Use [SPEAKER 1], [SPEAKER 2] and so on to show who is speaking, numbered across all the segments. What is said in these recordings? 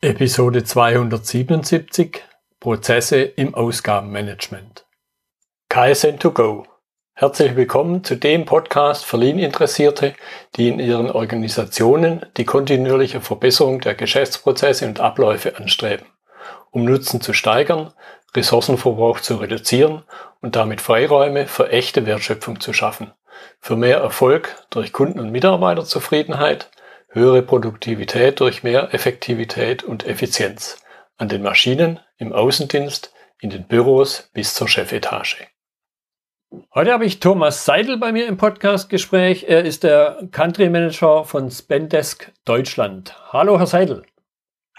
[SPEAKER 1] Episode 277 Prozesse im Ausgabenmanagement. KSN2Go. Herzlich willkommen zu dem Podcast für Lean-Interessierte, die in ihren Organisationen die kontinuierliche Verbesserung der Geschäftsprozesse und Abläufe anstreben, um Nutzen zu steigern, Ressourcenverbrauch zu reduzieren und damit Freiräume für echte Wertschöpfung zu schaffen, für mehr Erfolg durch Kunden- und Mitarbeiterzufriedenheit, höhere Produktivität durch mehr Effektivität und Effizienz an den Maschinen, im Außendienst, in den Büros bis zur Chefetage. Heute habe ich Thomas Seidel bei mir im Podcastgespräch. Er ist der Country Manager von Spendesk Deutschland. Hallo, Herr Seidel.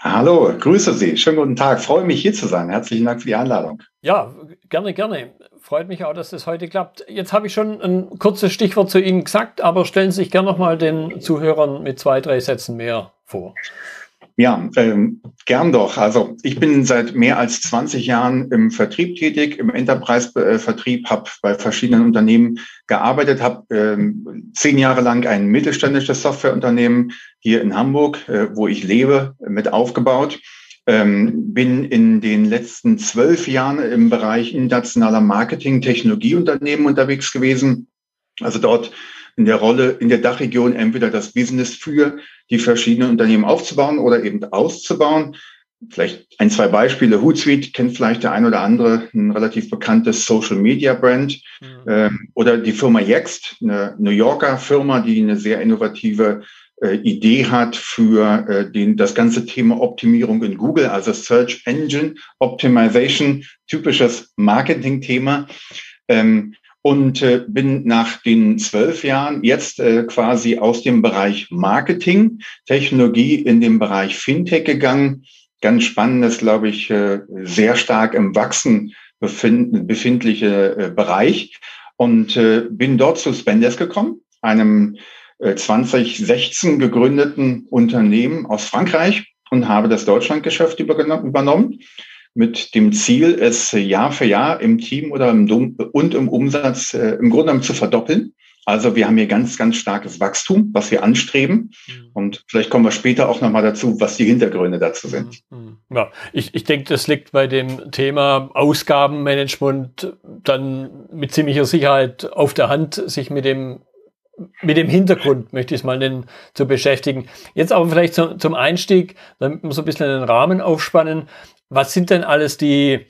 [SPEAKER 2] Hallo, grüße Sie. Schönen guten Tag. Freue mich hier zu sein. Herzlichen Dank für die Einladung.
[SPEAKER 1] Ja, gerne, gerne. Freut mich auch, dass das heute klappt. Jetzt habe ich schon ein kurzes Stichwort zu Ihnen gesagt, aber stellen Sie sich gerne nochmal den Zuhörern mit zwei, drei Sätzen mehr vor.
[SPEAKER 2] Ja, ähm, gern doch. Also ich bin seit mehr als 20 Jahren im Vertrieb tätig, im Enterprise-Vertrieb, habe bei verschiedenen Unternehmen gearbeitet, habe ähm, zehn Jahre lang ein mittelständisches Softwareunternehmen hier in Hamburg, äh, wo ich lebe, mit aufgebaut. Ähm, bin in den letzten zwölf Jahren im Bereich internationaler Marketing, Technologieunternehmen unterwegs gewesen. Also dort in der Rolle in der Dachregion entweder das Business für die verschiedenen Unternehmen aufzubauen oder eben auszubauen. Vielleicht ein, zwei Beispiele. Hootsuite kennt vielleicht der ein oder andere, ein relativ bekanntes Social Media Brand. Mhm. Ähm, oder die Firma Yext, eine New Yorker Firma, die eine sehr innovative äh, Idee hat für äh, den, das ganze Thema Optimierung in Google, also Search Engine Optimization, typisches Marketing-Thema. Ähm, und äh, bin nach den zwölf Jahren jetzt äh, quasi aus dem Bereich Marketing, Technologie in den Bereich Fintech gegangen. Ganz spannendes, glaube ich, äh, sehr stark im Wachsen befind befindliche äh, Bereich und äh, bin dort zu Spendesk gekommen, einem äh, 2016 gegründeten Unternehmen aus Frankreich und habe das Deutschlandgeschäft übernommen mit dem Ziel, es Jahr für Jahr im Team oder im Dom und im Umsatz äh, im Grunde genommen zu verdoppeln. Also wir haben hier ganz, ganz starkes Wachstum, was wir anstreben. Mhm. Und vielleicht kommen wir später auch nochmal dazu, was die Hintergründe dazu sind.
[SPEAKER 1] Mhm. Mhm. Ja, ich, ich denke, das liegt bei dem Thema Ausgabenmanagement dann mit ziemlicher Sicherheit auf der Hand, sich mit dem mit dem Hintergrund, möchte ich es mal nennen, zu beschäftigen. Jetzt aber vielleicht zum, zum Einstieg, damit wir so ein bisschen den Rahmen aufspannen. Was sind denn alles die,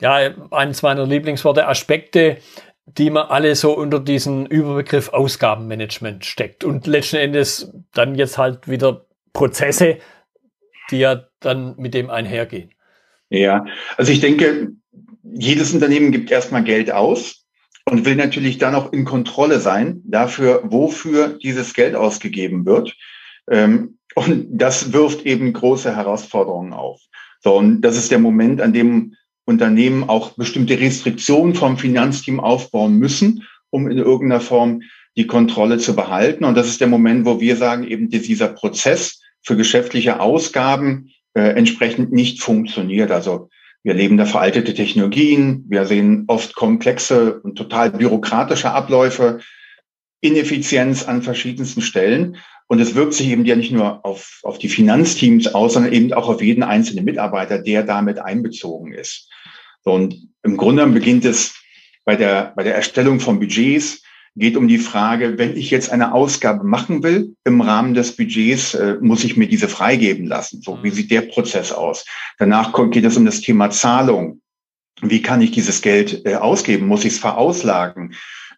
[SPEAKER 1] ja, eines meiner Lieblingsworte, Aspekte, die man alle so unter diesen Überbegriff Ausgabenmanagement steckt und letzten Endes dann jetzt halt wieder Prozesse, die ja dann mit dem einhergehen.
[SPEAKER 2] Ja, also ich denke, jedes Unternehmen gibt erstmal Geld aus und will natürlich dann auch in Kontrolle sein dafür, wofür dieses Geld ausgegeben wird. Ähm, und das wirft eben große Herausforderungen auf. So, und das ist der Moment, an dem Unternehmen auch bestimmte Restriktionen vom Finanzteam aufbauen müssen, um in irgendeiner Form die Kontrolle zu behalten. Und das ist der Moment, wo wir sagen, eben dieser Prozess für geschäftliche Ausgaben äh, entsprechend nicht funktioniert. Also wir leben da veraltete Technologien, wir sehen oft komplexe und total bürokratische Abläufe, Ineffizienz an verschiedensten Stellen. Und es wirkt sich eben ja nicht nur auf, auf die Finanzteams aus, sondern eben auch auf jeden einzelnen Mitarbeiter, der damit einbezogen ist. So, und im Grunde beginnt es bei der, bei der Erstellung von Budgets, geht um die Frage, wenn ich jetzt eine Ausgabe machen will, im Rahmen des Budgets äh, muss ich mir diese freigeben lassen. So, wie mhm. sieht der Prozess aus? Danach geht es um das Thema Zahlung. Wie kann ich dieses Geld äh, ausgeben? Muss ich es verauslagen?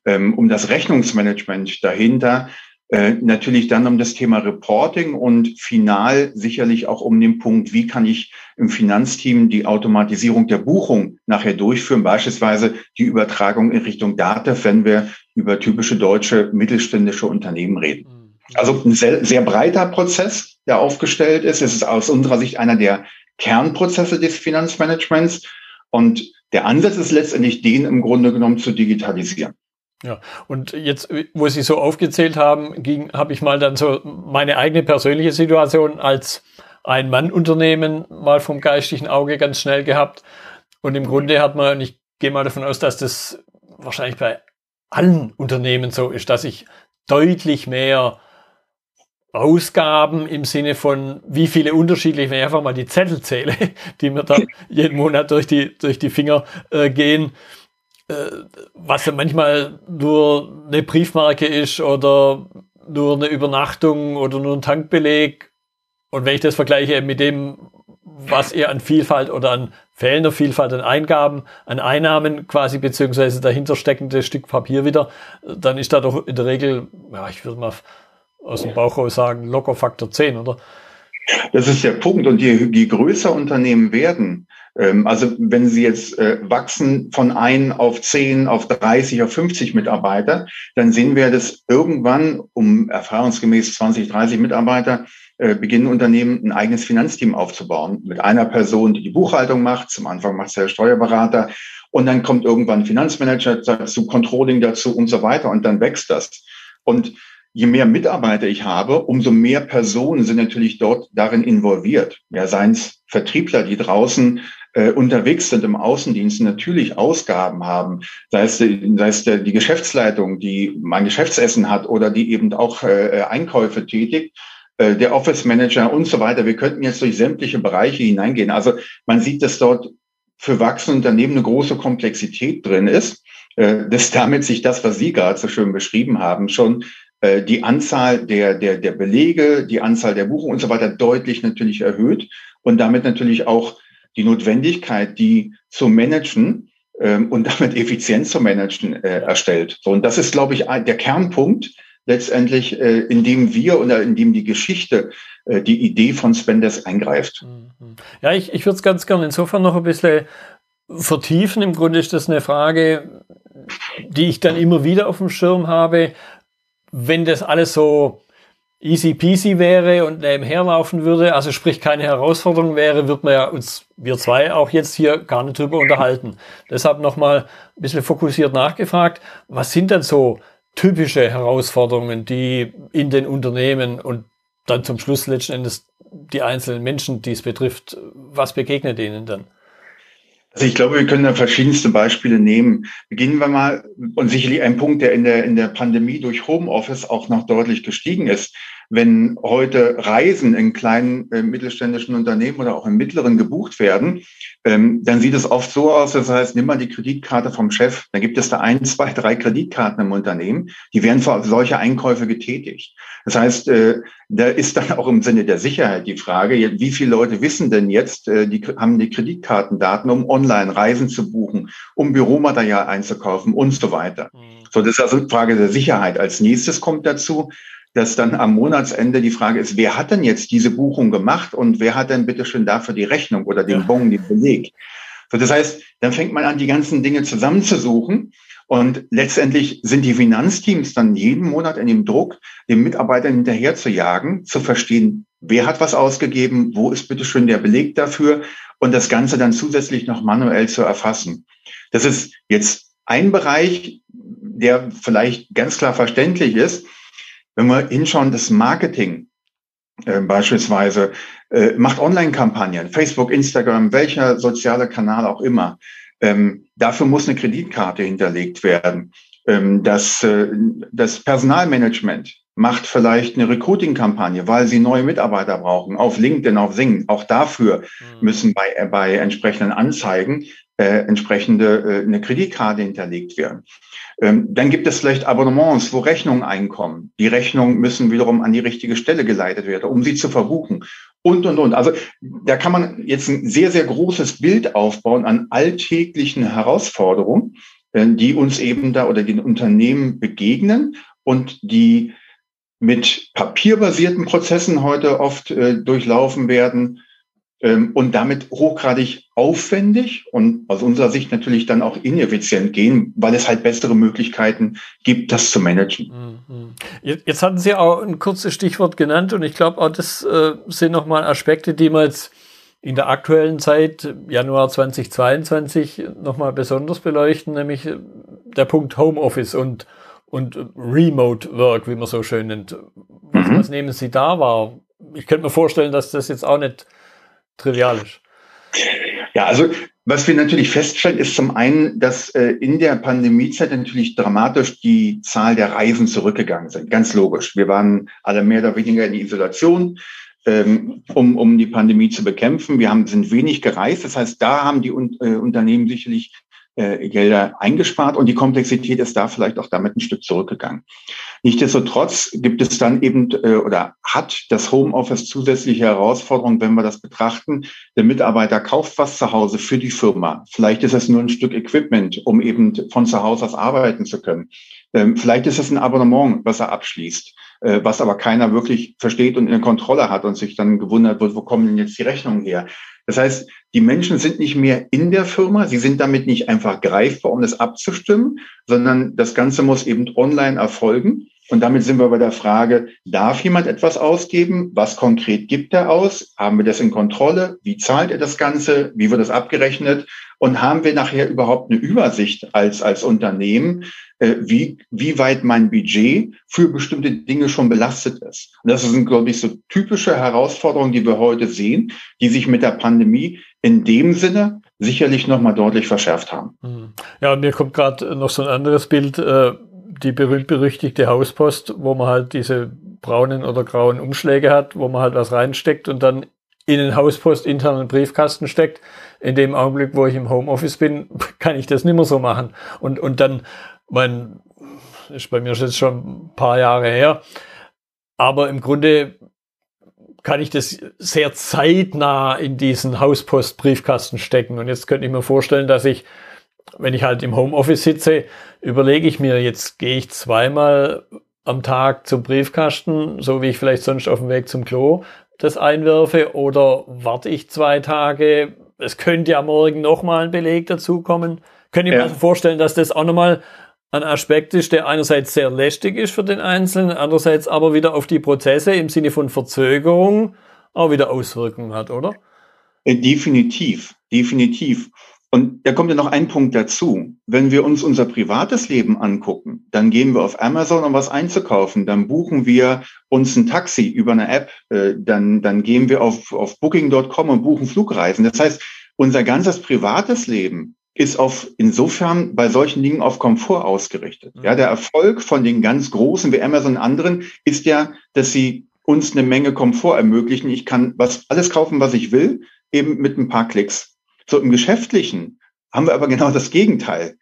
[SPEAKER 2] Ähm, um das Rechnungsmanagement dahinter äh, natürlich dann um das Thema Reporting und final sicherlich auch um den Punkt, wie kann ich im Finanzteam die Automatisierung der Buchung nachher durchführen, beispielsweise die Übertragung in Richtung Data, wenn wir über typische deutsche mittelständische Unternehmen reden. Mhm. Also ein sehr, sehr breiter Prozess, der aufgestellt ist. Es ist aus unserer Sicht einer der Kernprozesse des Finanzmanagements. Und der Ansatz ist letztendlich, den im Grunde genommen zu digitalisieren.
[SPEAKER 1] Ja, und jetzt, wo Sie so aufgezählt haben, ging, habe ich mal dann so meine eigene persönliche Situation als ein Mann-Unternehmen mal vom geistigen Auge ganz schnell gehabt. Und im Grunde hat man, und ich gehe mal davon aus, dass das wahrscheinlich bei allen Unternehmen so ist, dass ich deutlich mehr Ausgaben im Sinne von, wie viele unterschiedliche, wenn ich einfach mal die Zettel zähle, die mir da jeden Monat durch die, durch die Finger äh, gehen, was ja manchmal nur eine Briefmarke ist oder nur eine Übernachtung oder nur ein Tankbeleg. Und wenn ich das vergleiche mit dem, was ihr an Vielfalt oder an fehlender Vielfalt an Eingaben, an Einnahmen quasi, beziehungsweise dahinter steckende Stück Papier wieder, dann ist da doch in der Regel, ja, ich würde mal aus dem Bauch raus sagen, locker Faktor 10, oder?
[SPEAKER 2] Das ist der Punkt. Und je, je größer Unternehmen werden, also wenn sie jetzt äh, wachsen von ein auf zehn, auf 30, auf 50 Mitarbeiter, dann sehen wir, dass irgendwann um erfahrungsgemäß 20, 30 Mitarbeiter äh, beginnen Unternehmen ein eigenes Finanzteam aufzubauen mit einer Person, die die Buchhaltung macht. Zum Anfang macht es der Steuerberater und dann kommt irgendwann Finanzmanager dazu, Controlling dazu und so weiter und dann wächst das. Und je mehr Mitarbeiter ich habe, umso mehr Personen sind natürlich dort darin involviert. Ja, seien es Vertriebler, die draußen äh, unterwegs sind im Außendienst, natürlich Ausgaben haben, sei es, sei es die Geschäftsleitung, die mein Geschäftsessen hat oder die eben auch äh, Einkäufe tätigt, äh, der Office Manager und so weiter. Wir könnten jetzt durch sämtliche Bereiche hineingehen. Also man sieht, dass dort für wachsende Unternehmen eine große Komplexität drin ist, äh, dass damit sich das, was Sie gerade so schön beschrieben haben, schon äh, die Anzahl der, der, der Belege, die Anzahl der Buchungen und so weiter deutlich natürlich erhöht und damit natürlich auch die Notwendigkeit, die zu managen ähm, und damit effizient zu managen äh, erstellt. So, und das ist, glaube ich, der Kernpunkt letztendlich, äh, in dem wir oder in dem die Geschichte äh, die Idee von Spenders eingreift. Mhm.
[SPEAKER 1] Ja, ich, ich würde es ganz gerne insofern noch ein bisschen vertiefen. Im Grunde ist das eine Frage, die ich dann immer wieder auf dem Schirm habe wenn das alles so easy peasy wäre und nebenher laufen würde, also sprich keine Herausforderung wäre, wird man ja uns, wir zwei, auch jetzt hier gar nicht drüber unterhalten. Deshalb nochmal ein bisschen fokussiert nachgefragt, was sind denn so typische Herausforderungen, die in den Unternehmen und dann zum Schluss letzten Endes die einzelnen Menschen, die es betrifft, was begegnet ihnen dann?
[SPEAKER 2] Also ich glaube, wir können da verschiedenste Beispiele nehmen. Beginnen wir mal, und sicherlich ein Punkt, der in der, in der Pandemie durch Homeoffice auch noch deutlich gestiegen ist. Wenn heute Reisen in kleinen äh, mittelständischen Unternehmen oder auch in mittleren gebucht werden, ähm, dann sieht es oft so aus, das heißt, nimm mal die Kreditkarte vom Chef, dann gibt es da ein, zwei, drei Kreditkarten im Unternehmen, die werden für solche Einkäufe getätigt. Das heißt, äh, da ist dann auch im Sinne der Sicherheit die Frage, wie viele Leute wissen denn jetzt, äh, die haben die Kreditkartendaten, um online Reisen zu buchen, um Büromaterial einzukaufen und so weiter. Mhm. So, das ist also eine Frage der Sicherheit. Als nächstes kommt dazu, dass dann am Monatsende die Frage ist, wer hat denn jetzt diese Buchung gemacht und wer hat denn bitte schön dafür die Rechnung oder den ja. Bon, den Beleg? So, das heißt, dann fängt man an, die ganzen Dinge zusammenzusuchen und letztendlich sind die Finanzteams dann jeden Monat in dem Druck, den Mitarbeitern hinterher zu jagen, zu verstehen, wer hat was ausgegeben, wo ist bitte schön der Beleg dafür und das Ganze dann zusätzlich noch manuell zu erfassen. Das ist jetzt ein Bereich, der vielleicht ganz klar verständlich ist. Wenn wir hinschauen, das Marketing äh, beispielsweise äh, macht Online-Kampagnen, Facebook, Instagram, welcher soziale Kanal auch immer. Ähm, dafür muss eine Kreditkarte hinterlegt werden. Ähm, das, äh, das Personalmanagement macht vielleicht eine Recruiting-Kampagne, weil sie neue Mitarbeiter brauchen, auf LinkedIn, auf Sing. Auch dafür mhm. müssen bei, äh, bei entsprechenden Anzeigen äh, entsprechende äh, eine Kreditkarte hinterlegt werden. Ähm, dann gibt es vielleicht Abonnements, wo Rechnungen einkommen. Die Rechnungen müssen wiederum an die richtige Stelle geleitet werden, um sie zu verbuchen. Und, und, und. Also da kann man jetzt ein sehr, sehr großes Bild aufbauen an alltäglichen Herausforderungen, äh, die uns eben da oder den Unternehmen begegnen und die mit papierbasierten Prozessen heute oft äh, durchlaufen werden und damit hochgradig aufwendig und aus unserer Sicht natürlich dann auch ineffizient gehen, weil es halt bessere Möglichkeiten gibt, das zu managen.
[SPEAKER 1] Mhm. Jetzt hatten Sie auch ein kurzes Stichwort genannt und ich glaube auch, das äh, sind nochmal Aspekte, die man jetzt in der aktuellen Zeit, Januar 2022, nochmal besonders beleuchten, nämlich äh, der Punkt Homeoffice und, und Remote Work, wie man so schön nennt. Was, mhm. was nehmen Sie da wahr? Ich könnte mir vorstellen, dass das jetzt auch nicht trivial ist.
[SPEAKER 2] Ja, also Was wir natürlich feststellen, ist zum einen, dass äh, in der Pandemiezeit natürlich dramatisch die Zahl der Reisen zurückgegangen sind. Ganz logisch. Wir waren alle mehr oder weniger in Isolation, ähm, um, um die Pandemie zu bekämpfen. Wir haben, sind wenig gereist. Das heißt, da haben die äh, Unternehmen sicherlich äh, Gelder eingespart und die Komplexität ist da vielleicht auch damit ein Stück zurückgegangen. Nichtsdestotrotz gibt es dann eben äh, oder hat das Homeoffice zusätzliche Herausforderungen, wenn wir das betrachten. Der Mitarbeiter kauft was zu Hause für die Firma. Vielleicht ist es nur ein Stück Equipment, um eben von zu Hause aus arbeiten zu können. Ähm, vielleicht ist es ein Abonnement, was er abschließt, äh, was aber keiner wirklich versteht und in Kontrolle hat und sich dann gewundert wird, wo kommen denn jetzt die Rechnungen her? Das heißt, die Menschen sind nicht mehr in der Firma, sie sind damit nicht einfach greifbar, um das abzustimmen, sondern das Ganze muss eben online erfolgen. Und damit sind wir bei der Frage, darf jemand etwas ausgeben? Was konkret gibt er aus? Haben wir das in Kontrolle? Wie zahlt er das Ganze? Wie wird das abgerechnet? Und haben wir nachher überhaupt eine Übersicht als, als Unternehmen, äh, wie, wie weit mein Budget für bestimmte Dinge schon belastet ist? Und das sind, glaube ich, so typische Herausforderungen, die wir heute sehen, die sich mit der Pandemie in dem Sinne sicherlich nochmal deutlich verschärft haben.
[SPEAKER 1] Hm. Ja, und mir kommt gerade noch so ein anderes Bild. Die berühmt-berüchtigte Hauspost, wo man halt diese braunen oder grauen Umschläge hat, wo man halt was reinsteckt und dann in den Hauspost internen Briefkasten steckt. In dem Augenblick, wo ich im Homeoffice bin, kann ich das nicht mehr so machen. Und, und dann, mein, ist bei mir jetzt schon ein paar Jahre her, aber im Grunde kann ich das sehr zeitnah in diesen Hauspost-Briefkasten stecken. Und jetzt könnte ich mir vorstellen, dass ich wenn ich halt im Homeoffice sitze, überlege ich mir, jetzt gehe ich zweimal am Tag zum Briefkasten, so wie ich vielleicht sonst auf dem Weg zum Klo das einwerfe, oder warte ich zwei Tage. Es könnte ja morgen nochmal ein Beleg dazukommen. Könnte ich ja. mir also vorstellen, dass das auch nochmal ein Aspekt ist, der einerseits sehr lästig ist für den Einzelnen, andererseits aber wieder auf die Prozesse im Sinne von Verzögerung auch wieder Auswirkungen hat, oder?
[SPEAKER 2] Äh, definitiv, definitiv. Und da kommt ja noch ein Punkt dazu. Wenn wir uns unser privates Leben angucken, dann gehen wir auf Amazon, um was einzukaufen. Dann buchen wir uns ein Taxi über eine App. Äh, dann, dann gehen wir auf, auf booking.com und buchen Flugreisen. Das heißt, unser ganzes privates Leben ist auf, insofern bei solchen Dingen auf Komfort ausgerichtet. Ja, der Erfolg von den ganz großen wie Amazon und anderen ist ja, dass sie uns eine Menge Komfort ermöglichen. Ich kann was, alles kaufen, was ich will, eben mit ein paar Klicks. So im Geschäftlichen haben wir aber genau das Gegenteil.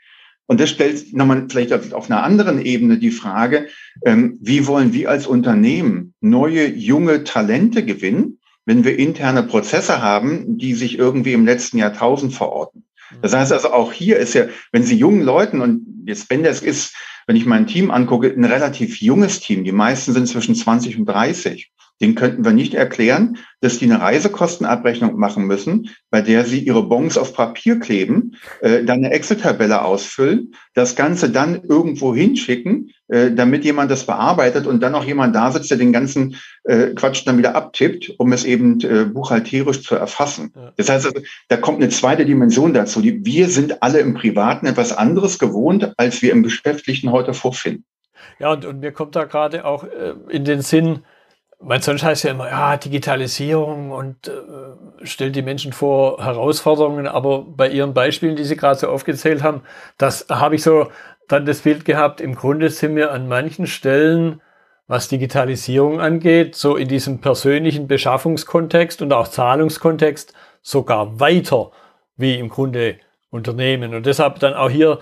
[SPEAKER 2] Und das stellt nochmal vielleicht auf einer anderen Ebene die Frage, ähm, wie wollen wir als Unternehmen neue, junge Talente gewinnen, wenn wir interne Prozesse haben, die sich irgendwie im letzten Jahrtausend verorten. Das heißt also auch hier ist ja, wenn Sie jungen Leuten, und jetzt wenn das ist, wenn ich mein Team angucke, ein relativ junges Team, die meisten sind zwischen 20 und 30, den könnten wir nicht erklären, dass die eine Reisekostenabrechnung machen müssen, bei der sie ihre Bons auf Papier kleben, äh, dann eine Excel-Tabelle ausfüllen, das Ganze dann irgendwo hinschicken, äh, damit jemand das bearbeitet und dann noch jemand da sitzt, der den ganzen äh, Quatsch dann wieder abtippt, um es eben äh, buchhalterisch zu erfassen. Das heißt, also, da kommt eine zweite Dimension dazu. Die, wir sind alle im Privaten etwas anderes gewohnt, als wir im Geschäftlichen heute vorfinden.
[SPEAKER 1] Ja, und, und mir kommt da gerade auch äh, in den Sinn, weil sonst heißt ja immer, ja, Digitalisierung und äh, stellt die Menschen vor Herausforderungen, aber bei Ihren Beispielen, die Sie gerade so aufgezählt haben, das habe ich so dann das Bild gehabt, im Grunde sind wir an manchen Stellen, was Digitalisierung angeht, so in diesem persönlichen Beschaffungskontext und auch Zahlungskontext sogar weiter wie im Grunde Unternehmen. Und deshalb dann auch hier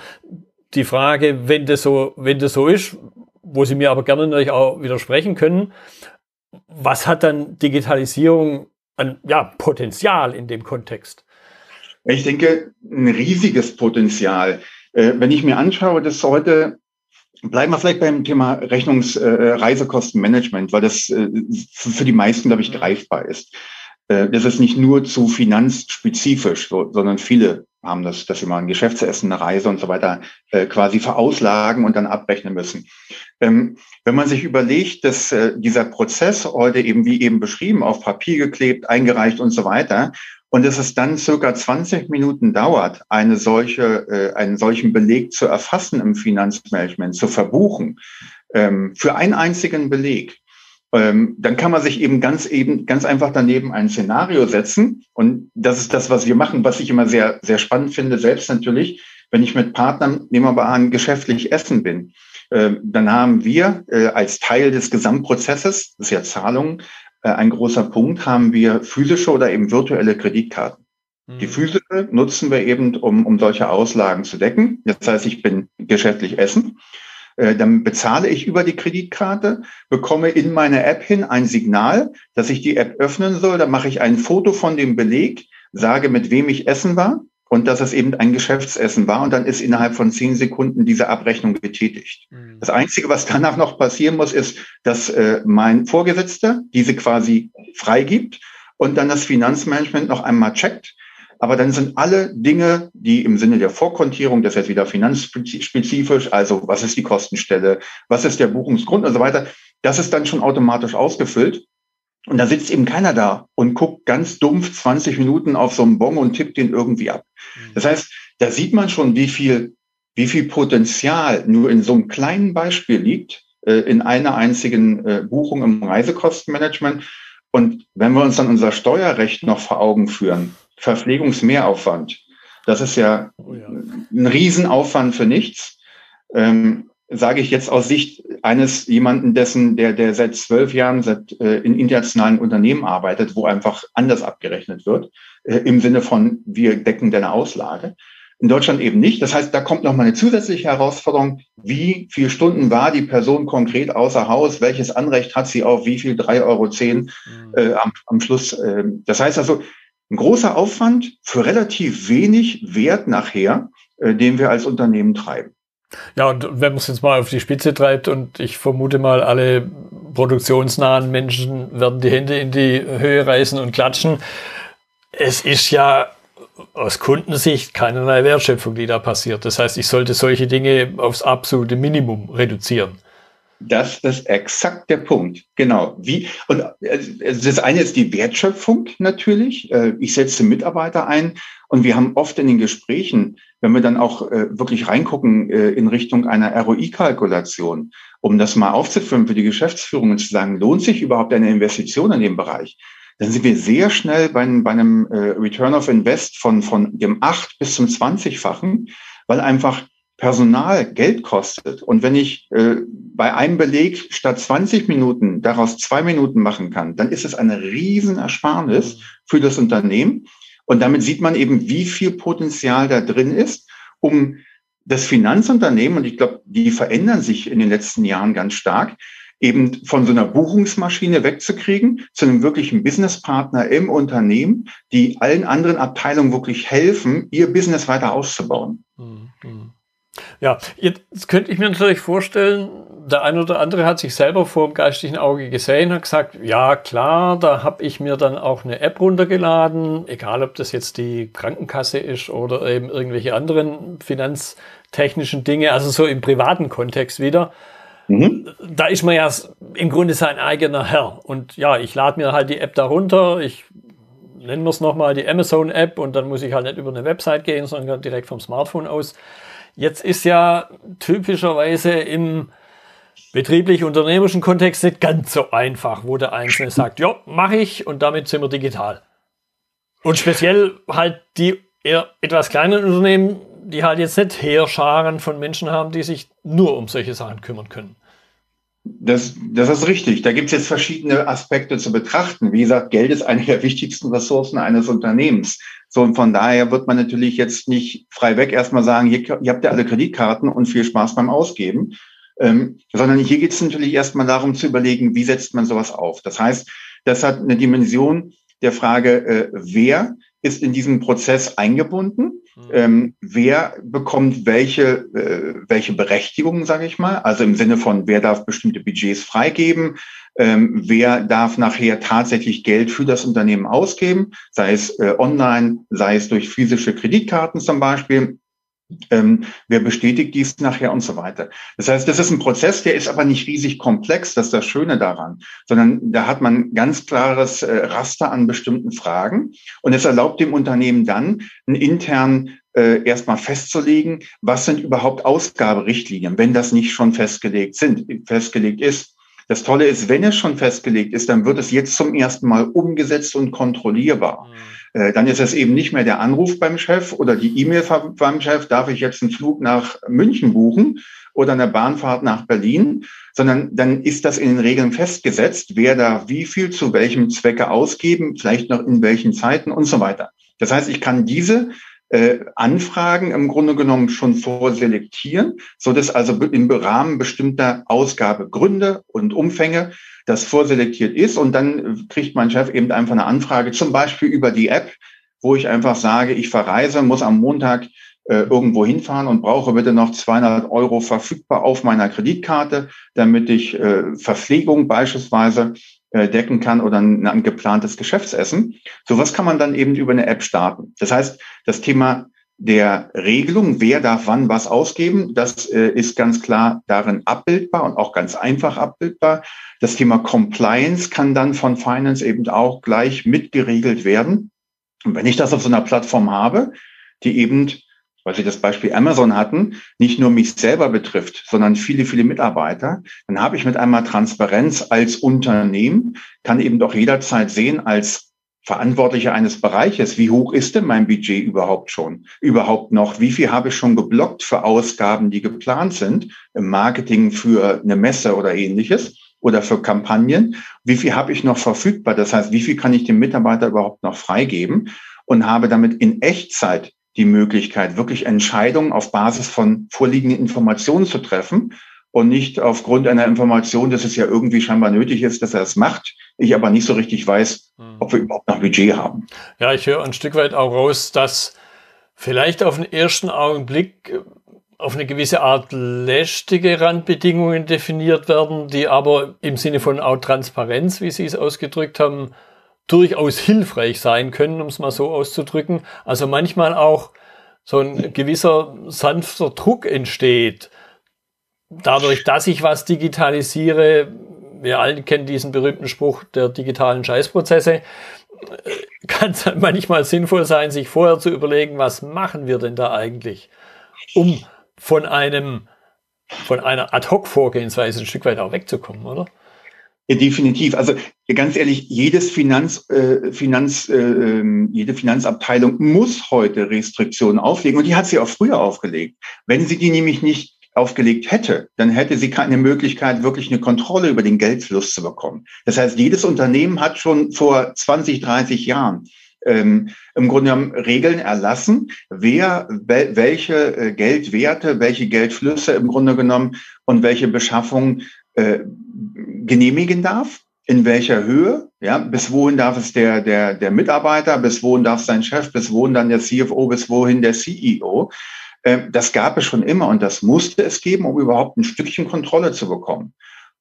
[SPEAKER 1] die Frage, wenn das so, wenn das so ist, wo Sie mir aber gerne natürlich auch widersprechen können, was hat dann Digitalisierung an ja, Potenzial in dem Kontext?
[SPEAKER 2] Ich denke, ein riesiges Potenzial. Äh, wenn ich mir anschaue, dass heute, bleiben wir vielleicht beim Thema Rechnungs-, äh, weil das äh, für die meisten, glaube ich, greifbar ist. Das ist nicht nur zu finanzspezifisch, sondern viele haben das, dass sie mal ein Geschäftsessen, eine Reise und so weiter äh, quasi verauslagen und dann abrechnen müssen. Ähm, wenn man sich überlegt, dass äh, dieser Prozess heute eben wie eben beschrieben auf Papier geklebt, eingereicht und so weiter und dass es dann circa 20 Minuten dauert, eine solche, äh, einen solchen Beleg zu erfassen im Finanzmanagement, zu verbuchen, ähm, für einen einzigen Beleg, ähm, dann kann man sich eben ganz eben ganz einfach daneben ein Szenario setzen. Und das ist das, was wir machen, was ich immer sehr, sehr spannend finde, selbst natürlich, wenn ich mit Partnern, nehmen wir mal an, geschäftlich essen bin. Äh, dann haben wir äh, als Teil des Gesamtprozesses, das ist ja Zahlung, äh, ein großer Punkt, haben wir physische oder eben virtuelle Kreditkarten. Die mhm. physische nutzen wir eben, um, um solche Auslagen zu decken. Das heißt, ich bin geschäftlich essen. Äh, dann bezahle ich über die Kreditkarte, bekomme in meine App hin ein Signal, dass ich die App öffnen soll. Dann mache ich ein Foto von dem Beleg, sage, mit wem ich essen war und dass es eben ein Geschäftsessen war. Und dann ist innerhalb von zehn Sekunden diese Abrechnung getätigt. Mhm. Das Einzige, was danach noch passieren muss, ist, dass äh, mein Vorgesetzter diese quasi freigibt und dann das Finanzmanagement noch einmal checkt aber dann sind alle Dinge, die im Sinne der Vorkontierung, das ist jetzt wieder finanzspezifisch, also was ist die Kostenstelle, was ist der Buchungsgrund und so weiter, das ist dann schon automatisch ausgefüllt. Und da sitzt eben keiner da und guckt ganz dumpf 20 Minuten auf so einen Bon und tippt den irgendwie ab. Mhm. Das heißt, da sieht man schon, wie viel, wie viel Potenzial nur in so einem kleinen Beispiel liegt, äh, in einer einzigen äh, Buchung im Reisekostenmanagement. Und wenn wir uns dann unser Steuerrecht noch vor Augen führen, Verpflegungsmehraufwand. Das ist ja, oh ja. ein Riesenaufwand für nichts. Ähm, sage ich jetzt aus Sicht eines jemanden, dessen, der, der seit zwölf Jahren seit, äh, in internationalen Unternehmen arbeitet, wo einfach anders abgerechnet wird, äh, im Sinne von wir decken deine Auslage. In Deutschland eben nicht. Das heißt, da kommt noch mal eine zusätzliche Herausforderung. Wie viele Stunden war die Person konkret außer Haus? Welches Anrecht hat sie auf wie viel? Drei Euro zehn mhm. äh, am, am Schluss. Äh, das heißt also, ein großer Aufwand für relativ wenig Wert nachher, äh, den wir als Unternehmen treiben.
[SPEAKER 1] Ja, und wenn man es jetzt mal auf die Spitze treibt und ich vermute mal, alle produktionsnahen Menschen werden die Hände in die Höhe reißen und klatschen. Es ist ja aus Kundensicht keinerlei Wertschöpfung, die da passiert. Das heißt, ich sollte solche Dinge aufs absolute Minimum reduzieren.
[SPEAKER 2] Das ist exakt der Punkt. Genau. Wie, und also, das eine ist die Wertschöpfung natürlich. Äh, ich setze Mitarbeiter ein und wir haben oft in den Gesprächen, wenn wir dann auch äh, wirklich reingucken äh, in Richtung einer ROI-Kalkulation, um das mal aufzuführen für die Geschäftsführung und zu sagen, lohnt sich überhaupt eine Investition in dem Bereich? Dann sind wir sehr schnell bei, bei einem Return of Invest von, von dem acht bis zum zwanzigfachen, weil einfach Personal Geld kostet und wenn ich äh, bei einem Beleg statt 20 Minuten daraus zwei Minuten machen kann, dann ist es eine Riesenersparnis mhm. für das Unternehmen. Und damit sieht man eben, wie viel Potenzial da drin ist, um das Finanzunternehmen, und ich glaube, die verändern sich in den letzten Jahren ganz stark, eben von so einer Buchungsmaschine wegzukriegen zu einem wirklichen Businesspartner im Unternehmen, die allen anderen Abteilungen wirklich helfen, ihr Business weiter auszubauen. Mhm.
[SPEAKER 1] Ja, jetzt könnte ich mir natürlich vorstellen, der eine oder andere hat sich selber vor dem geistigen Auge gesehen, hat gesagt, ja klar, da habe ich mir dann auch eine App runtergeladen, egal ob das jetzt die Krankenkasse ist oder eben irgendwelche anderen finanztechnischen Dinge, also so im privaten Kontext wieder. Mhm. Da ist man ja im Grunde sein eigener Herr. Und ja, ich lade mir halt die App da runter, ich nennen wir es nochmal die Amazon-App und dann muss ich halt nicht über eine Website gehen, sondern direkt vom Smartphone aus. Jetzt ist ja typischerweise im betrieblich-unternehmerischen Kontext nicht ganz so einfach, wo der Einzelne sagt, ja, mache ich und damit sind wir digital. Und speziell halt die eher etwas kleineren Unternehmen, die halt jetzt nicht Heerscharen von Menschen haben, die sich nur um solche Sachen kümmern können.
[SPEAKER 2] Das, das ist richtig. Da gibt es jetzt verschiedene Aspekte zu betrachten. Wie gesagt, Geld ist eine der wichtigsten Ressourcen eines Unternehmens. So, und von daher wird man natürlich jetzt nicht frei weg erstmal sagen, hier, ihr habt ja alle Kreditkarten und viel Spaß beim Ausgeben. Ähm, sondern hier geht es natürlich erstmal darum zu überlegen, wie setzt man sowas auf. Das heißt, das hat eine Dimension der Frage, äh, wer ist in diesen Prozess eingebunden? Mhm. Ähm, wer bekommt welche, äh, welche Berechtigungen, sage ich mal? Also im Sinne von, wer darf bestimmte Budgets freigeben? Ähm, wer darf nachher tatsächlich Geld für das Unternehmen ausgeben? Sei es äh, online, sei es durch physische Kreditkarten zum Beispiel. Ähm, wer bestätigt dies nachher und so weiter. Das heißt, das ist ein Prozess, der ist aber nicht riesig komplex, das ist das Schöne daran, sondern da hat man ganz klares äh, Raster an bestimmten Fragen und es erlaubt dem Unternehmen dann, einen intern äh, erstmal festzulegen, was sind überhaupt Ausgaberichtlinien, wenn das nicht schon festgelegt sind, festgelegt ist. Das Tolle ist, wenn es schon festgelegt ist, dann wird es jetzt zum ersten Mal umgesetzt und kontrollierbar. Mhm. Äh, dann ist es eben nicht mehr der Anruf beim Chef oder die E-Mail beim Chef, darf ich jetzt einen Flug nach München buchen oder eine Bahnfahrt nach Berlin, sondern dann ist das in den Regeln festgesetzt, wer da wie viel zu welchem Zwecke ausgeben, vielleicht noch in welchen Zeiten und so weiter. Das heißt, ich kann diese äh, Anfragen im Grunde genommen schon vorselektieren, so dass also im Rahmen bestimmter Ausgabegründe und Umfänge das vorselektiert ist. Und dann kriegt mein Chef eben einfach eine Anfrage, zum Beispiel über die App, wo ich einfach sage, ich verreise, muss am Montag äh, irgendwo hinfahren und brauche bitte noch 200 Euro verfügbar auf meiner Kreditkarte, damit ich äh, Verpflegung beispielsweise äh, decken kann oder ein, ein geplantes Geschäftsessen. Sowas kann man dann eben über eine App starten. Das heißt, das Thema der Regelung, wer darf wann was ausgeben, das äh, ist ganz klar darin abbildbar und auch ganz einfach abbildbar. Das Thema Compliance kann dann von Finance eben auch gleich mitgeregelt werden. Und wenn ich das auf so einer Plattform habe, die eben weil Sie das Beispiel Amazon hatten, nicht nur mich selber betrifft, sondern viele, viele Mitarbeiter, dann habe ich mit einmal Transparenz als Unternehmen, kann eben doch jederzeit sehen als Verantwortlicher eines Bereiches, wie hoch ist denn mein Budget überhaupt schon? Überhaupt noch? Wie viel habe ich schon geblockt für Ausgaben, die geplant sind im Marketing für eine Messe oder ähnliches? oder für Kampagnen? Wie viel habe ich noch verfügbar? Das heißt, wie viel kann ich dem Mitarbeiter überhaupt noch freigeben? Und habe damit in Echtzeit die Möglichkeit, wirklich Entscheidungen auf Basis von vorliegenden Informationen zu treffen und nicht aufgrund einer Information, dass es ja irgendwie scheinbar nötig ist, dass er es macht, ich aber nicht so richtig weiß, hm. ob wir überhaupt noch Budget haben.
[SPEAKER 1] Ja, ich höre ein Stück weit auch raus, dass vielleicht auf den ersten Augenblick äh, auf eine gewisse Art lästige Randbedingungen definiert werden, die aber im Sinne von auch Transparenz, wie Sie es ausgedrückt haben, durchaus hilfreich sein können, um es mal so auszudrücken. Also manchmal auch so ein gewisser sanfter Druck entsteht. Dadurch, dass ich was digitalisiere, wir alle kennen diesen berühmten Spruch der digitalen Scheißprozesse, kann es manchmal sinnvoll sein, sich vorher zu überlegen, was machen wir denn da eigentlich, um von einem, von einer Ad-Hoc-Vorgehensweise ein Stück weit auch wegzukommen, oder?
[SPEAKER 2] Ja, definitiv. Also ganz ehrlich, jedes Finanz, äh, Finanz, äh, jede Finanzabteilung muss heute Restriktionen auflegen und die hat sie auch früher aufgelegt. Wenn sie die nämlich nicht aufgelegt hätte, dann hätte sie keine Möglichkeit, wirklich eine Kontrolle über den Geldfluss zu bekommen. Das heißt, jedes Unternehmen hat schon vor 20, 30 Jahren ähm, im Grunde genommen Regeln erlassen, wer welche äh, Geldwerte, welche Geldflüsse im Grunde genommen und welche Beschaffungen äh, genehmigen darf, in welcher Höhe, ja, bis wohin darf es der, der, der Mitarbeiter, bis wohin darf sein Chef, bis wohin dann der CFO, bis wohin der CEO. Äh, das gab es schon immer und das musste es geben, um überhaupt ein Stückchen Kontrolle zu bekommen.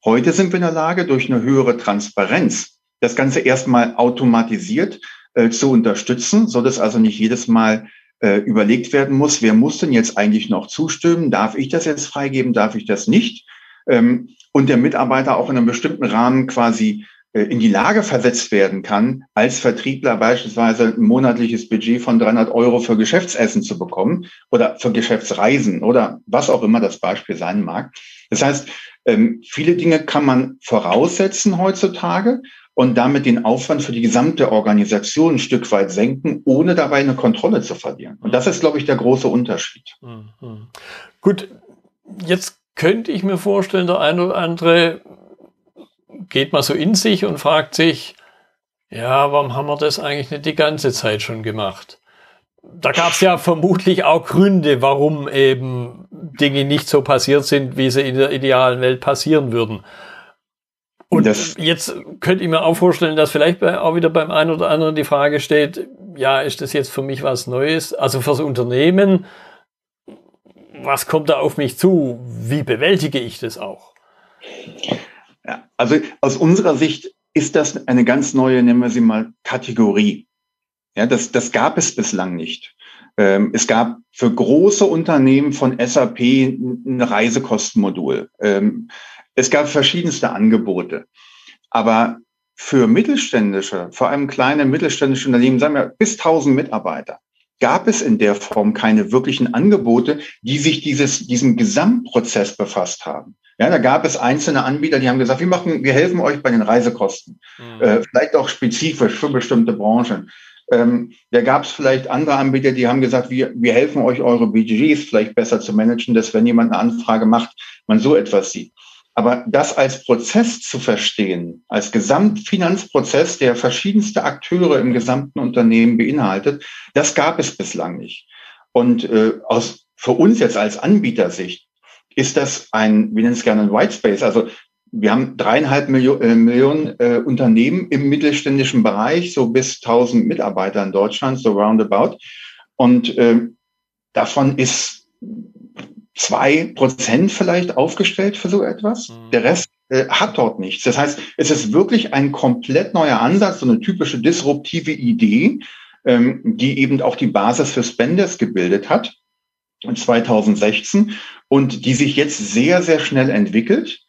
[SPEAKER 2] Heute sind wir in der Lage, durch eine höhere Transparenz das Ganze erstmal automatisiert äh, zu unterstützen, so dass also nicht jedes Mal äh, überlegt werden muss, wer muss denn jetzt eigentlich noch zustimmen? Darf ich das jetzt freigeben? Darf ich das nicht? ähm, und der Mitarbeiter auch in einem bestimmten Rahmen quasi äh, in die Lage versetzt werden kann, als Vertriebler beispielsweise ein monatliches Budget von 300 Euro für Geschäftsessen zu bekommen oder für Geschäftsreisen oder was auch immer das Beispiel sein mag. Das heißt, ähm, viele Dinge kann man voraussetzen heutzutage und damit den Aufwand für die gesamte Organisation ein Stück weit senken, ohne dabei eine Kontrolle zu verlieren. Und das ist, glaube ich, der große Unterschied. Mhm.
[SPEAKER 1] Gut, jetzt könnte ich mir vorstellen, der eine oder andere geht mal so in sich und fragt sich, ja, warum haben wir das eigentlich nicht die ganze Zeit schon gemacht? Da gab es ja vermutlich auch Gründe, warum eben Dinge nicht so passiert sind, wie sie in der idealen Welt passieren würden. Und das jetzt könnte ich mir auch vorstellen, dass vielleicht bei, auch wieder beim einen oder anderen die Frage steht, ja, ist das jetzt für mich was Neues? Also fürs Unternehmen was kommt da auf mich zu? Wie bewältige ich das auch?
[SPEAKER 2] Ja, also aus unserer Sicht ist das eine ganz neue, nennen wir sie mal, Kategorie. Ja, das, das gab es bislang nicht. Ähm, es gab für große Unternehmen von SAP ein Reisekostenmodul. Ähm, es gab verschiedenste Angebote. Aber für mittelständische, vor allem kleine mittelständische Unternehmen, sagen wir bis 1000 Mitarbeiter, gab es in der Form keine wirklichen Angebote, die sich dieses, diesem Gesamtprozess befasst haben. Ja, da gab es einzelne Anbieter, die haben gesagt, wir machen, wir helfen euch bei den Reisekosten. Mhm. Äh, vielleicht auch spezifisch für bestimmte Branchen. Ähm, da gab es vielleicht andere Anbieter, die haben gesagt, wir, wir helfen euch, eure Budgets vielleicht besser zu managen, dass wenn jemand eine Anfrage macht, man so etwas sieht. Aber das als Prozess zu verstehen, als Gesamtfinanzprozess, der verschiedenste Akteure im gesamten Unternehmen beinhaltet, das gab es bislang nicht. Und äh, aus, für uns jetzt als Anbietersicht ist das ein, wir nennen es gerne ein White Space. Also wir haben dreieinhalb Millionen, äh, Millionen äh, Unternehmen im mittelständischen Bereich, so bis 1000 Mitarbeiter in Deutschland, so roundabout. Und äh, davon ist zwei Prozent vielleicht aufgestellt für so etwas. Mhm. Der Rest äh, hat dort nichts. Das heißt, es ist wirklich ein komplett neuer Ansatz, so eine typische disruptive Idee, ähm, die eben auch die Basis für Spenders gebildet hat. 2016 und die sich jetzt sehr, sehr schnell entwickelt.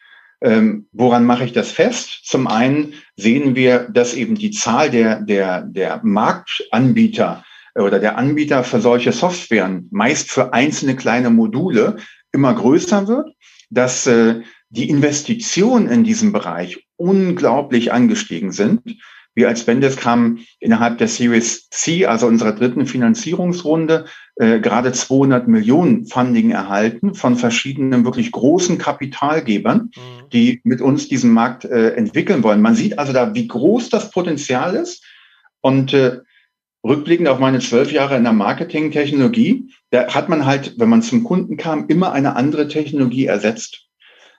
[SPEAKER 2] Ähm, woran mache ich das fest? Zum einen sehen wir, dass eben die Zahl der, der, der Marktanbieter oder der Anbieter für solche Softwaren, meist für einzelne kleine Module, immer größer wird, dass äh, die Investitionen in diesem Bereich unglaublich angestiegen sind. Wir als Bendesk haben innerhalb der Series C, also unserer dritten Finanzierungsrunde, äh, gerade 200 Millionen Funding erhalten von verschiedenen wirklich großen Kapitalgebern, mhm. die mit uns diesen Markt äh, entwickeln wollen. Man sieht also da, wie groß das Potenzial ist. Und äh, rückblickend auf meine zwölf Jahre in der Marketingtechnologie, da hat man halt, wenn man zum Kunden kam, immer eine andere Technologie ersetzt.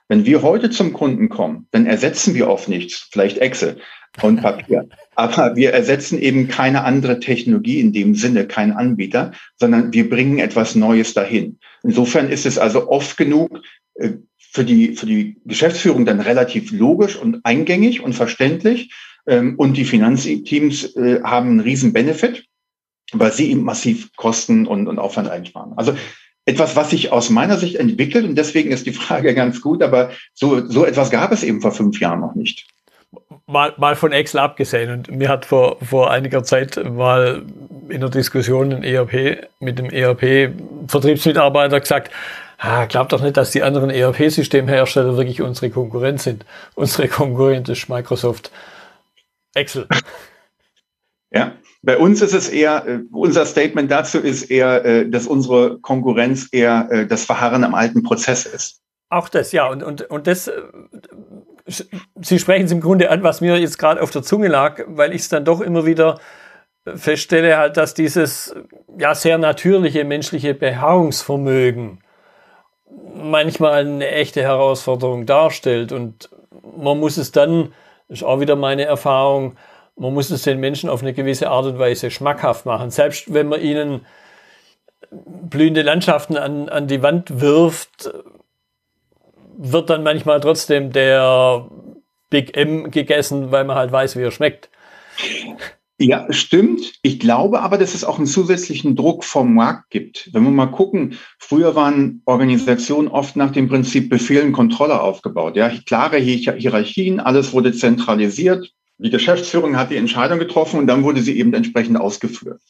[SPEAKER 2] Wenn wir heute zum Kunden kommen, dann ersetzen wir oft nichts, vielleicht Excel und Papier. Aber wir ersetzen eben keine andere Technologie in dem Sinne, kein Anbieter, sondern wir bringen etwas Neues dahin. Insofern ist es also oft genug äh, für die, für die Geschäftsführung dann relativ logisch und eingängig und verständlich. Ähm, und die Finanzteams äh, haben einen riesen Benefit, weil sie eben massiv Kosten und, und Aufwand einsparen. Also etwas, was sich aus meiner Sicht entwickelt und deswegen ist die Frage ganz gut, aber so, so etwas gab es eben vor fünf Jahren noch nicht
[SPEAKER 1] mal, mal von Excel abgesehen. Und mir hat vor, vor einiger Zeit mal in der Diskussion ein ERP mit dem ERP-Vertriebsmitarbeiter gesagt, ah, glaubt doch nicht, dass die anderen ERP-Systemhersteller wirklich unsere Konkurrenz sind. Unsere Konkurrenz ist Microsoft Excel.
[SPEAKER 2] Ja, bei uns ist es eher, äh, unser Statement dazu ist eher, äh, dass unsere Konkurrenz eher äh, das Verharren am alten Prozess ist.
[SPEAKER 1] Auch das, ja. Und, und, und das Sie sprechen es im Grunde an, was mir jetzt gerade auf der Zunge lag, weil ich es dann doch immer wieder feststelle, halt, dass dieses ja sehr natürliche menschliche Beharrungsvermögen manchmal eine echte Herausforderung darstellt. Und man muss es dann, das ist auch wieder meine Erfahrung, man muss es den Menschen auf eine gewisse Art und Weise schmackhaft machen. Selbst wenn man ihnen blühende Landschaften an, an die Wand wirft, wird dann manchmal trotzdem der Big M gegessen, weil man halt weiß, wie er schmeckt.
[SPEAKER 2] Ja, stimmt. Ich glaube aber, dass es auch einen zusätzlichen Druck vom Markt gibt. Wenn wir mal gucken, früher waren Organisationen oft nach dem Prinzip Befehlen Kontrolle aufgebaut. Ja, klare Hierarchien, alles wurde zentralisiert. Die Geschäftsführung hat die Entscheidung getroffen und dann wurde sie eben entsprechend ausgeführt.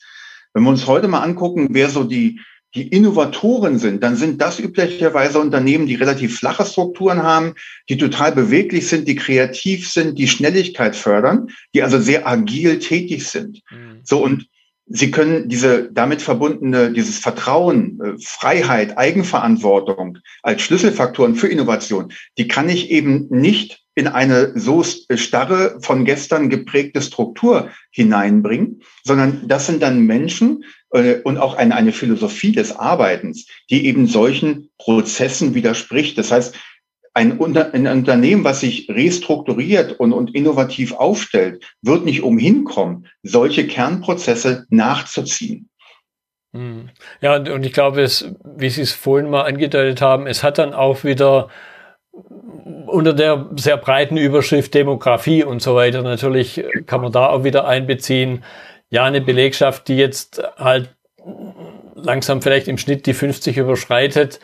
[SPEAKER 2] Wenn wir uns heute mal angucken, wer so die die Innovatoren sind, dann sind das üblicherweise Unternehmen, die relativ flache Strukturen haben, die total beweglich sind, die kreativ sind, die Schnelligkeit fördern, die also sehr agil tätig sind. Mhm. So und sie können diese damit verbundene, dieses Vertrauen, äh, Freiheit, Eigenverantwortung als Schlüsselfaktoren für Innovation, die kann ich eben nicht in eine so starre, von gestern geprägte Struktur hineinbringen, sondern das sind dann Menschen, äh, und auch eine, eine Philosophie des Arbeitens, die eben solchen Prozessen widerspricht. Das heißt, ein, Unter ein Unternehmen, was sich restrukturiert und, und innovativ aufstellt, wird nicht umhin kommen, solche Kernprozesse nachzuziehen.
[SPEAKER 1] Hm. Ja, und ich glaube, es, wie Sie es vorhin mal angedeutet haben, es hat dann auch wieder unter der sehr breiten Überschrift Demografie und so weiter, natürlich kann man da auch wieder einbeziehen, ja, eine Belegschaft, die jetzt halt langsam vielleicht im Schnitt die 50 überschreitet.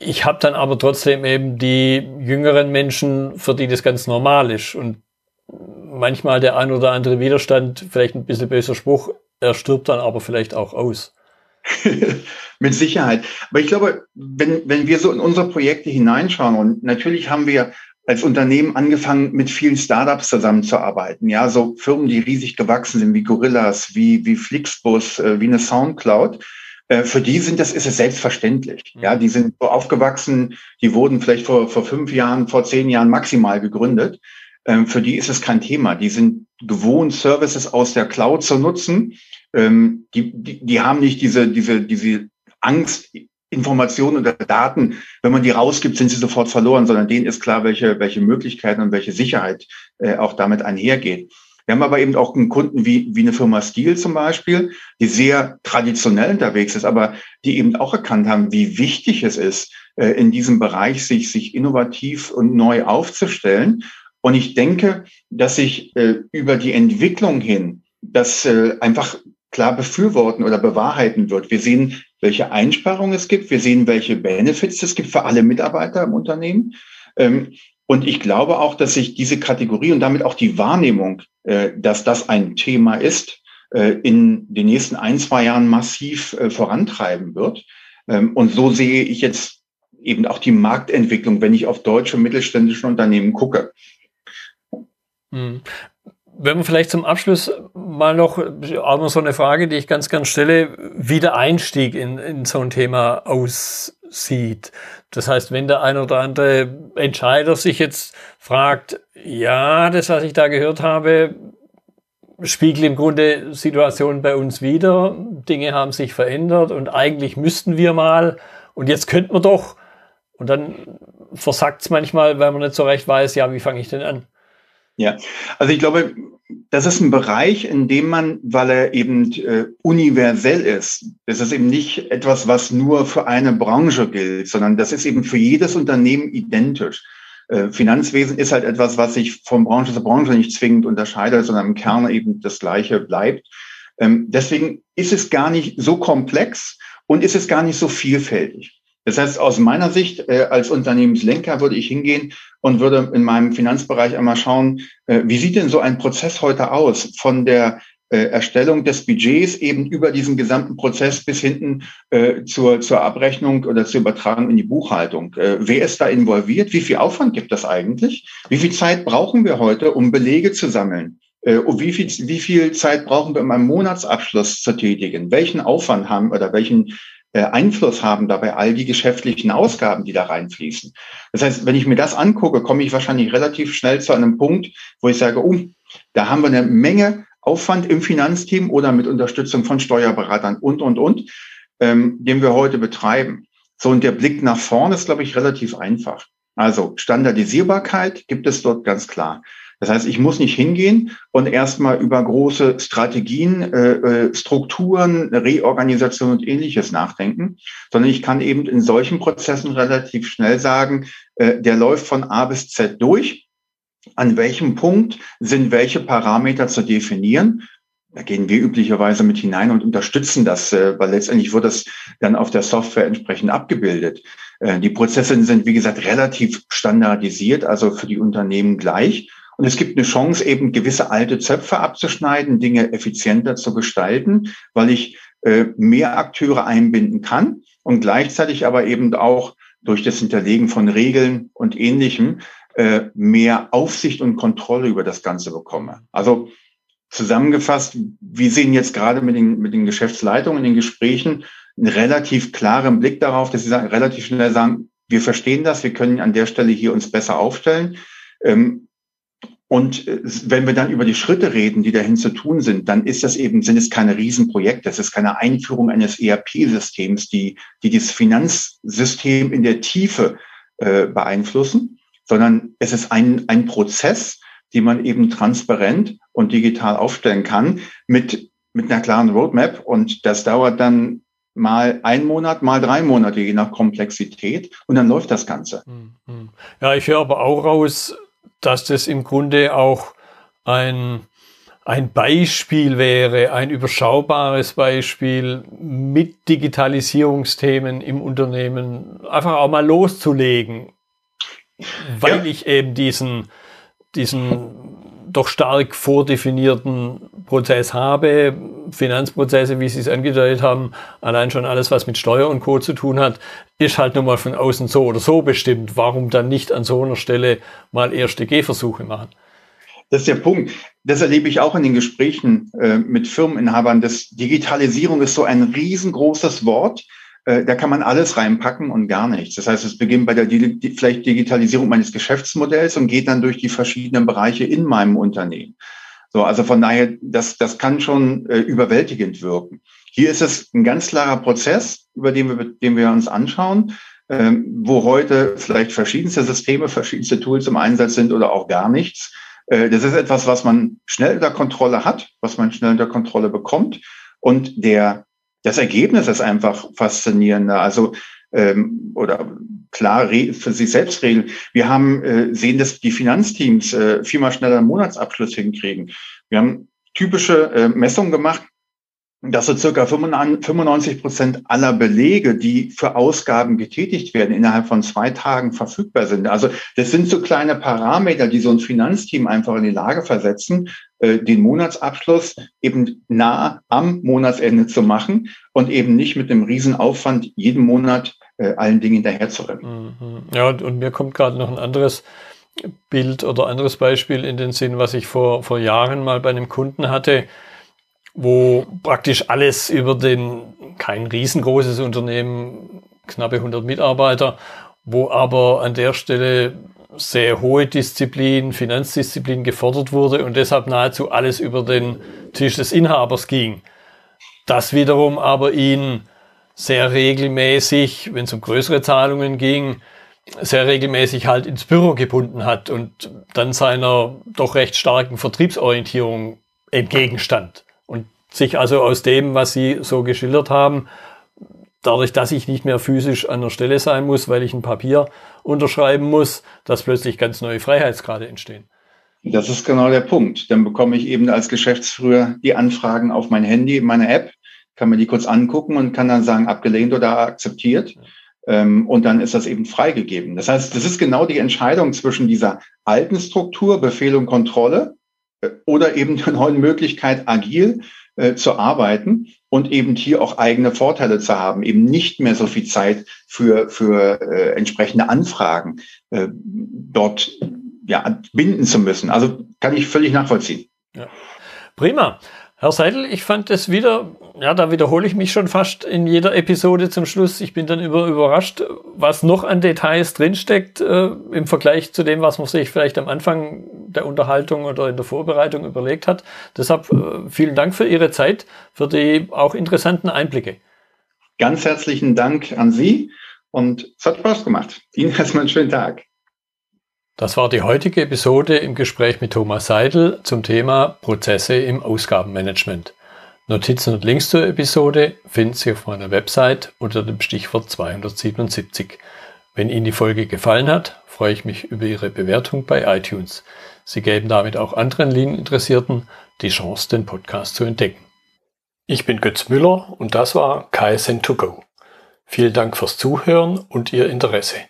[SPEAKER 1] Ich habe dann aber trotzdem eben die jüngeren Menschen, für die das ganz normal ist. Und manchmal der ein oder andere Widerstand, vielleicht ein bisschen böser Spruch, er stirbt dann aber vielleicht auch aus.
[SPEAKER 2] Mit Sicherheit. Aber ich glaube, wenn, wenn wir so in unsere Projekte hineinschauen, und natürlich haben wir als Unternehmen angefangen, mit vielen Startups zusammenzuarbeiten. Ja, so Firmen, die riesig gewachsen sind, wie Gorillas, wie, wie Flixbus, äh, wie eine Soundcloud. Äh, für die sind das, ist es selbstverständlich. Ja, die sind so aufgewachsen, die wurden vielleicht vor, vor fünf Jahren, vor zehn Jahren maximal gegründet. Ähm, für die ist es kein Thema. Die sind gewohnt, Services aus der Cloud zu nutzen. Ähm, die, die, die haben nicht diese, diese, diese Angst, Informationen oder Daten, wenn man die rausgibt, sind sie sofort verloren, sondern denen ist klar, welche, welche Möglichkeiten und welche Sicherheit äh, auch damit einhergeht. Wir haben aber eben auch einen Kunden wie, wie eine Firma Steel zum Beispiel, die sehr traditionell unterwegs ist, aber die eben auch erkannt haben, wie wichtig es ist, äh, in diesem Bereich sich, sich innovativ und neu aufzustellen. Und ich denke, dass sich äh, über die Entwicklung hin das äh, einfach klar befürworten oder bewahrheiten wird. Wir sehen, welche Einsparungen es gibt. Wir sehen, welche Benefits es gibt für alle Mitarbeiter im Unternehmen. Ähm, und ich glaube auch, dass sich diese Kategorie und damit auch die Wahrnehmung, äh, dass das ein Thema ist, äh, in den nächsten ein, zwei Jahren massiv äh, vorantreiben wird. Ähm, und so sehe ich jetzt eben auch die Marktentwicklung, wenn ich auf deutsche mittelständische Unternehmen gucke.
[SPEAKER 1] Wenn wir vielleicht zum Abschluss mal noch, auch noch so eine Frage, die ich ganz gern stelle, wie der Einstieg in, in so ein Thema aussieht. Das heißt, wenn der ein oder andere Entscheider sich jetzt fragt, ja, das, was ich da gehört habe, spiegelt im Grunde Situationen bei uns wieder. Dinge haben sich verändert und eigentlich müssten wir mal und jetzt könnten wir doch. Und dann versackt es manchmal, weil man nicht so recht weiß, ja, wie fange ich denn an?
[SPEAKER 2] Ja, also ich glaube, das ist ein Bereich, in dem man, weil er eben äh, universell ist, das ist eben nicht etwas, was nur für eine Branche gilt, sondern das ist eben für jedes Unternehmen identisch. Äh, Finanzwesen ist halt etwas, was sich von Branche zu Branche nicht zwingend unterscheidet, sondern im Kern eben das Gleiche bleibt. Ähm, deswegen ist es gar nicht so komplex und ist es gar nicht so vielfältig. Das heißt, aus meiner Sicht äh, als Unternehmenslenker würde ich hingehen und würde in meinem Finanzbereich einmal schauen, äh, wie sieht denn so ein Prozess heute aus von der äh, Erstellung des Budgets eben über diesen gesamten Prozess bis hinten äh, zur, zur Abrechnung oder zur Übertragung in die Buchhaltung. Äh, wer ist da involviert? Wie viel Aufwand gibt das eigentlich? Wie viel Zeit brauchen wir heute, um Belege zu sammeln? Äh, wie viel, wie viel Zeit brauchen wir, um einen Monatsabschluss zu tätigen? Welchen Aufwand haben oder welchen Einfluss haben dabei all die geschäftlichen Ausgaben, die da reinfließen. Das heißt, wenn ich mir das angucke, komme ich wahrscheinlich relativ schnell zu einem Punkt, wo ich sage, oh, da haben wir eine Menge Aufwand im Finanzteam oder mit Unterstützung von Steuerberatern und, und, und, ähm, den wir heute betreiben. So, und der Blick nach vorne ist, glaube ich, relativ einfach. Also Standardisierbarkeit gibt es dort ganz klar. Das heißt, ich muss nicht hingehen und erstmal über große Strategien, äh, äh, Strukturen, Reorganisation und ähnliches nachdenken, sondern ich kann eben in solchen Prozessen relativ schnell sagen, äh, der läuft von A bis Z durch. An welchem Punkt sind welche Parameter zu definieren? Da gehen wir üblicherweise mit hinein und unterstützen das, weil letztendlich wird das dann auf der Software entsprechend abgebildet. Die Prozesse sind, wie gesagt, relativ standardisiert, also für die Unternehmen gleich. Und es gibt eine Chance, eben gewisse alte Zöpfe abzuschneiden, Dinge effizienter zu gestalten, weil ich äh, mehr Akteure einbinden kann und gleichzeitig aber eben auch durch das Hinterlegen von Regeln und Ähnlichem äh, mehr Aufsicht und Kontrolle über das Ganze bekomme. Also zusammengefasst, wir sehen jetzt gerade mit den, mit den Geschäftsleitungen in den Gesprächen einen relativ klaren Blick darauf, dass sie sagen, relativ schnell sagen, wir verstehen das, wir können an der Stelle hier uns besser aufstellen. Ähm, und äh, wenn wir dann über die Schritte reden, die dahin zu tun sind, dann ist das eben, sind es keine Riesenprojekte. Es ist keine Einführung eines ERP-Systems, die, die das Finanzsystem in der Tiefe äh, beeinflussen, sondern es ist ein, ein Prozess, die man eben transparent und digital aufstellen kann mit, mit einer klaren Roadmap. Und das dauert dann mal ein Monat, mal drei Monate, je nach Komplexität. Und dann läuft das Ganze. Hm,
[SPEAKER 1] hm. Ja, ich höre aber auch raus, dass das im Grunde auch ein, ein Beispiel wäre, ein überschaubares Beispiel mit Digitalisierungsthemen im Unternehmen einfach auch mal loszulegen, weil ja. ich eben diesen, diesen doch stark vordefinierten Prozess habe, Finanzprozesse, wie Sie es angedeutet haben, allein schon alles, was mit Steuer und Co. zu tun hat, ist halt nun mal von außen so oder so bestimmt. Warum dann nicht an so einer Stelle mal erste Gehversuche machen?
[SPEAKER 2] Das ist der Punkt. Das erlebe ich auch in den Gesprächen äh, mit Firmeninhabern. Das Digitalisierung ist so ein riesengroßes Wort. Äh, da kann man alles reinpacken und gar nichts. Das heißt, es beginnt bei der vielleicht Digitalisierung meines Geschäftsmodells und geht dann durch die verschiedenen Bereiche in meinem Unternehmen. So, also von daher, das, das kann schon äh, überwältigend wirken. Hier ist es ein ganz klarer Prozess, über den wir, den wir uns anschauen, ähm, wo heute vielleicht verschiedenste Systeme, verschiedenste Tools im Einsatz sind oder auch gar nichts. Äh, das ist etwas, was man schnell unter Kontrolle hat, was man schnell unter Kontrolle bekommt. Und der, das Ergebnis ist einfach faszinierender. Also, ähm, oder klar für sich selbst regeln. Wir haben äh, sehen, dass die Finanzteams äh, viermal schneller einen Monatsabschluss hinkriegen. Wir haben typische äh, Messungen gemacht, dass so circa 95 Prozent aller Belege, die für Ausgaben getätigt werden, innerhalb von zwei Tagen verfügbar sind. Also das sind so kleine Parameter, die so ein Finanzteam einfach in die Lage versetzen, äh, den Monatsabschluss eben nah am Monatsende zu machen und eben nicht mit einem Riesenaufwand jeden Monat äh, allen Dingen hinterherzurennen.
[SPEAKER 1] Mhm. Ja, und mir kommt gerade noch ein anderes Bild oder anderes Beispiel in den Sinn, was ich vor, vor Jahren mal bei einem Kunden hatte wo praktisch alles über den, kein riesengroßes Unternehmen, knappe 100 Mitarbeiter, wo aber an der Stelle sehr hohe Disziplin, Finanzdisziplin gefordert wurde und deshalb nahezu alles über den Tisch des Inhabers ging. Das wiederum aber ihn sehr regelmäßig, wenn es um größere Zahlungen ging, sehr regelmäßig halt ins Büro gebunden hat und dann seiner doch recht starken Vertriebsorientierung entgegenstand sich also aus dem, was Sie so geschildert haben, dadurch, dass ich nicht mehr physisch an der Stelle sein muss, weil ich ein Papier unterschreiben muss, dass plötzlich ganz neue Freiheitsgrade entstehen.
[SPEAKER 2] Das ist genau der Punkt. Dann bekomme ich eben als Geschäftsführer die Anfragen auf mein Handy, meine App, kann mir die kurz angucken und kann dann sagen, abgelehnt oder akzeptiert. Ähm, und dann ist das eben freigegeben. Das heißt, das ist genau die Entscheidung zwischen dieser alten Struktur, Befehl und Kontrolle, äh, oder eben der neuen Möglichkeit, agil äh, zu arbeiten und eben hier auch eigene Vorteile zu haben, eben nicht mehr so viel Zeit für, für äh, entsprechende Anfragen äh, dort ja, binden zu müssen. Also kann ich völlig nachvollziehen.
[SPEAKER 1] Ja. Prima. Herr Seidel, ich fand es wieder, ja, da wiederhole ich mich schon fast in jeder Episode zum Schluss. Ich bin dann über, überrascht, was noch an Details drinsteckt äh, im Vergleich zu dem, was man sich vielleicht am Anfang der Unterhaltung oder in der Vorbereitung überlegt hat. Deshalb äh, vielen Dank für Ihre Zeit, für die auch interessanten Einblicke.
[SPEAKER 2] Ganz herzlichen Dank an Sie und es hat Spaß gemacht. Ihnen erstmal einen schönen Tag.
[SPEAKER 1] Das war die heutige Episode im Gespräch mit Thomas Seidel zum Thema Prozesse im Ausgabenmanagement. Notizen und Links zur Episode finden Sie auf meiner Website unter dem Stichwort 277. Wenn Ihnen die Folge gefallen hat, freue ich mich über Ihre Bewertung bei iTunes. Sie geben damit auch anderen Lean-Interessierten die Chance, den Podcast zu entdecken. Ich bin Götz Müller und das war KSN2Go. Vielen Dank fürs Zuhören und Ihr Interesse.